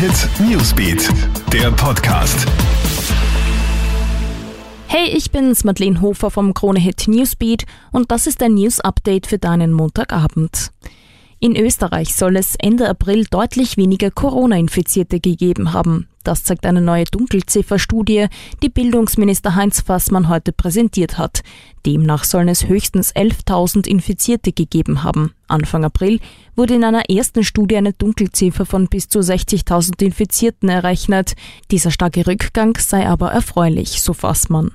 Hit Newsbeat, der Podcast. Hey, ich bin's, Madeleine Hofer vom Krone Hit Newsbeat und das ist ein News Update für deinen Montagabend. In Österreich soll es Ende April deutlich weniger Corona-Infizierte gegeben haben. Das zeigt eine neue Dunkelzifferstudie, die Bildungsminister Heinz Fassmann heute präsentiert hat. Demnach sollen es höchstens 11.000 Infizierte gegeben haben. Anfang April wurde in einer ersten Studie eine Dunkelziffer von bis zu 60.000 Infizierten errechnet. Dieser starke Rückgang sei aber erfreulich, so Fassmann.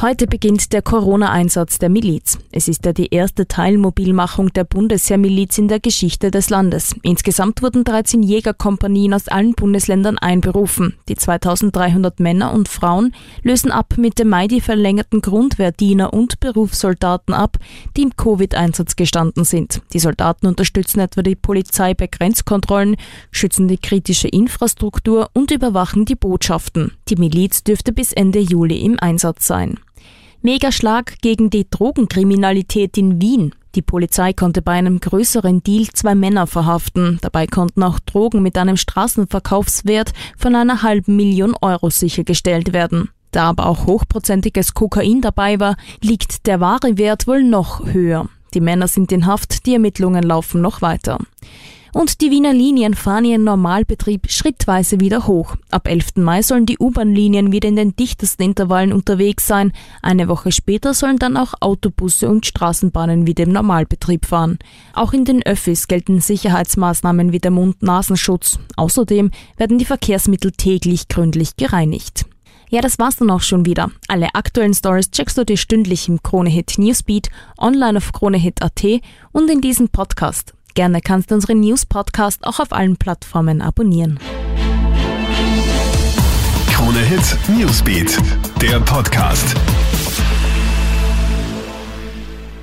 Heute beginnt der Corona-Einsatz der Miliz. Es ist ja die erste Teilmobilmachung der Bundesheermiliz in der Geschichte des Landes. Insgesamt wurden 13 Jägerkompanien aus allen Bundesländern einberufen. Die 2300 Männer und Frauen lösen ab Mitte Mai die verlängerten Grundwehrdiener und Berufssoldaten ab, die im Covid-Einsatz gestanden sind. Die Soldaten unterstützen etwa die Polizei bei Grenzkontrollen, schützen die kritische Infrastruktur und überwachen die Botschaften. Die Miliz dürfte bis Ende Juli im Einsatz sein. Megaschlag gegen die Drogenkriminalität in Wien. Die Polizei konnte bei einem größeren Deal zwei Männer verhaften. Dabei konnten auch Drogen mit einem Straßenverkaufswert von einer halben Million Euro sichergestellt werden. Da aber auch hochprozentiges Kokain dabei war, liegt der wahre Wert wohl noch höher. Die Männer sind in Haft, die Ermittlungen laufen noch weiter. Und die Wiener Linien fahren ihren Normalbetrieb schrittweise wieder hoch. Ab 11. Mai sollen die U-Bahn-Linien wieder in den dichtesten Intervallen unterwegs sein. Eine Woche später sollen dann auch Autobusse und Straßenbahnen wieder im Normalbetrieb fahren. Auch in den Öffis gelten Sicherheitsmaßnahmen wie der Mund-Nasenschutz. Außerdem werden die Verkehrsmittel täglich gründlich gereinigt. Ja, das war's dann auch schon wieder. Alle aktuellen Stories checkst du dir stündlich im Kronehit Newsbeat, online auf kronehit.at und in diesem Podcast. Gerne kannst du unseren News-Podcast auch auf allen Plattformen abonnieren. Krone Hit Newsbeat, der Podcast.